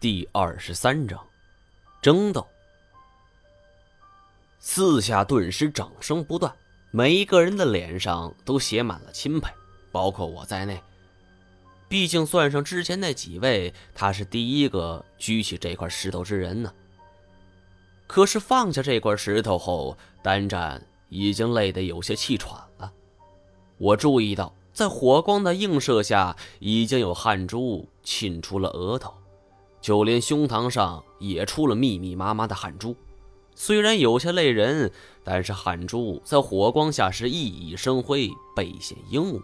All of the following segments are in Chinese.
第二十三章，争斗。四下顿时掌声不断，每一个人的脸上都写满了钦佩，包括我在内。毕竟算上之前那几位，他是第一个举起这块石头之人呢。可是放下这块石头后，单战已经累得有些气喘了。我注意到，在火光的映射下，已经有汗珠沁出了额头。就连胸膛上也出了密密麻麻的汗珠，虽然有些累人，但是汗珠在火光下是熠熠生辉，倍显英武。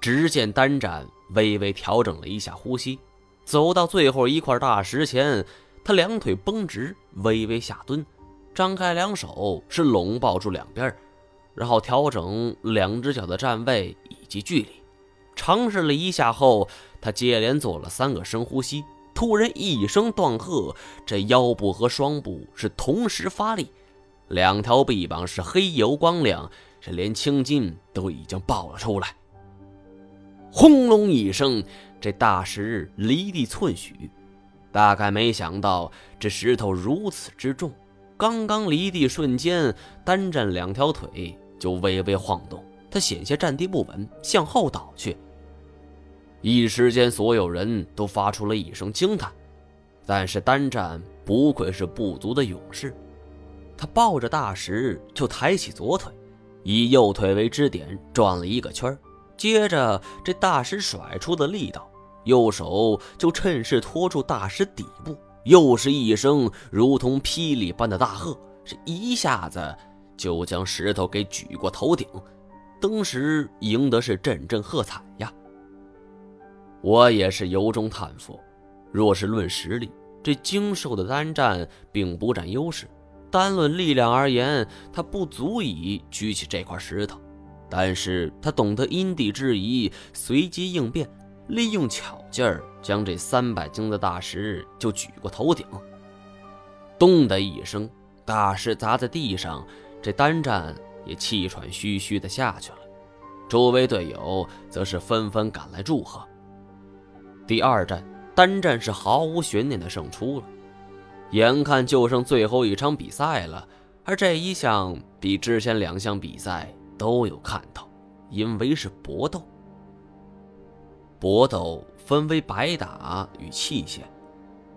只见单战微微调整了一下呼吸，走到最后一块大石前，他两腿绷直，微微下蹲，张开两手是拢抱住两边，然后调整两只脚的站位以及距离。尝试了一下后，他接连做了三个深呼吸，突然一声断喝，这腰部和双部是同时发力，两条臂膀是黑油光亮，这连青筋都已经爆了出来。轰隆一声，这大石离地寸许，大概没想到这石头如此之重，刚刚离地瞬间，单站两条腿就微微晃动，他险些站地不稳，向后倒去。一时间，所有人都发出了一声惊叹。但是单战不愧是部族的勇士，他抱着大石就抬起左腿，以右腿为支点转了一个圈接着这大石甩出的力道，右手就趁势托住大石底部，又是一声如同霹雳般的大喝，是一下子就将石头给举过头顶，当时赢得是阵阵喝彩呀。我也是由衷叹服。若是论实力，这精瘦的单战并不占优势；单论力量而言，他不足以举起这块石头。但是他懂得因地制宜，随机应变，利用巧劲儿将这三百斤的大石就举过头顶。咚的一声，大石砸在地上，这单战也气喘吁吁的下去了。周围队友则是纷纷赶来祝贺。第二战单战是毫无悬念的胜出了，眼看就剩最后一场比赛了，而这一项比之前两项比赛都有看头，因为是搏斗。搏斗分为白打与器械，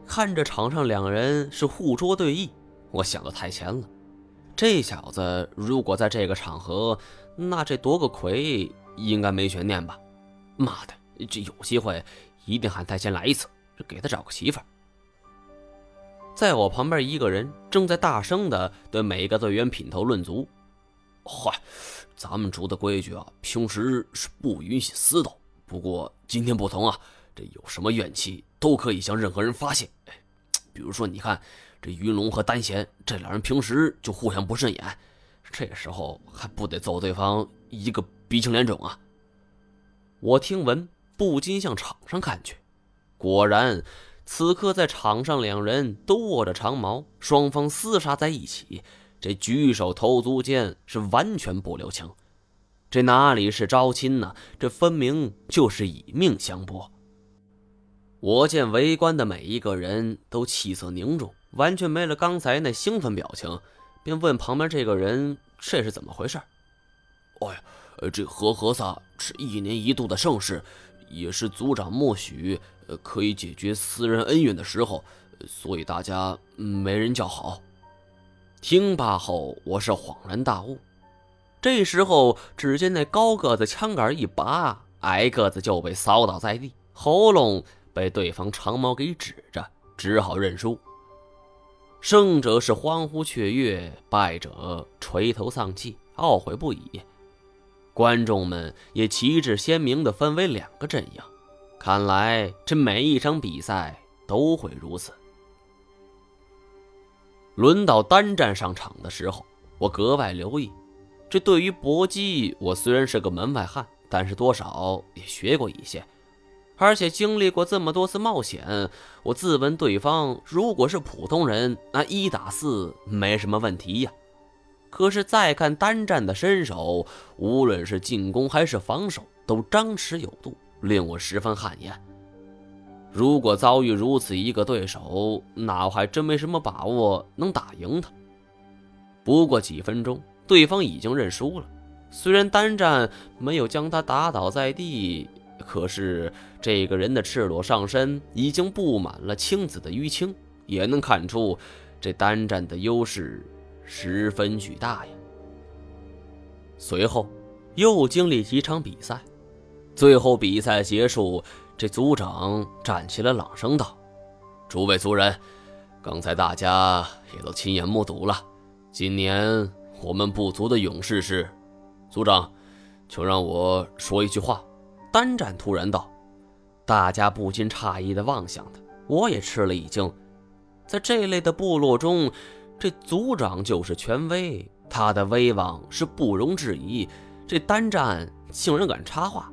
看着场上两人是互捉对弈，我想的太前了。这小子如果在这个场合，那这夺个魁应该没悬念吧？妈的，这有机会！一定喊他先来一次，给他找个媳妇儿。在我旁边，一个人正在大声的对每个队员品头论足。嗨，咱们族的规矩啊，平时是不允许私斗。不过今天不同啊，这有什么怨气都可以向任何人发泄。比如说，你看这云龙和丹贤这两人平时就互相不顺眼，这时候还不得揍对方一个鼻青脸肿啊？我听闻。不禁向场上看去，果然，此刻在场上，两人都握着长矛，双方厮杀在一起。这举手投足间是完全不留情，这哪里是招亲呢？这分明就是以命相搏。我见围观的每一个人都气色凝重，完全没了刚才那兴奋表情，便问旁边这个人：“这是怎么回事？”“哎呀，这和和萨是一年一度的盛事。”也是族长默许，呃，可以解决私人恩怨的时候，所以大家没人叫好。听罢后，我是恍然大悟。这时候，只见那高个子枪杆一拔，矮个子就被扫倒在地，喉咙被对方长矛给指着，只好认输。胜者是欢呼雀跃，败者垂头丧气，懊悔不已。观众们也旗帜鲜明地分为两个阵营，看来这每一场比赛都会如此。轮到单战上场的时候，我格外留意。这对于搏击，我虽然是个门外汉，但是多少也学过一些，而且经历过这么多次冒险，我自问对方如果是普通人，那一打四没什么问题呀。可是再看单战的身手，无论是进攻还是防守，都张弛有度，令我十分汗颜。如果遭遇如此一个对手，那我还真没什么把握能打赢他。不过几分钟，对方已经认输了。虽然单战没有将他打倒在地，可是这个人的赤裸上身已经布满了青紫的淤青，也能看出这单战的优势十分巨大呀。随后又经历几场比赛，最后比赛结束。这族长站起来，朗声道：“诸位族人，刚才大家也都亲眼目睹了。今年我们部族的勇士是……族长，就让我说一句话。”单战突然道：“大家不禁诧异的望向他，我也吃了一惊。在这类的部落中，这族长就是权威，他的威望是不容置疑。这单战竟然敢插话！”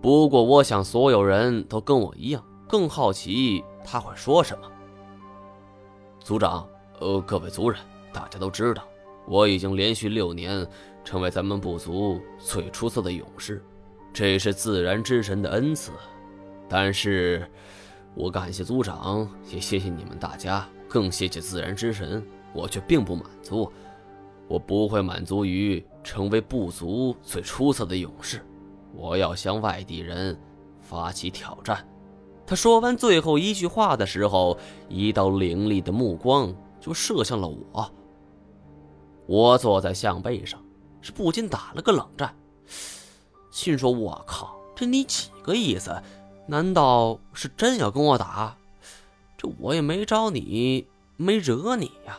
不过，我想所有人都跟我一样，更好奇他会说什么。族长，呃，各位族人，大家都知道，我已经连续六年成为咱们部族最出色的勇士，这是自然之神的恩赐。但是，我感谢族长，也谢谢你们大家，更谢谢自然之神，我却并不满足，我不会满足于成为部族最出色的勇士。我要向外地人发起挑战。他说完最后一句话的时候，一道凌厉的目光就射向了我。我坐在象背上，是不禁打了个冷战，心说：“我靠，这你几个意思？难道是真要跟我打？这我也没招你，没惹你呀。”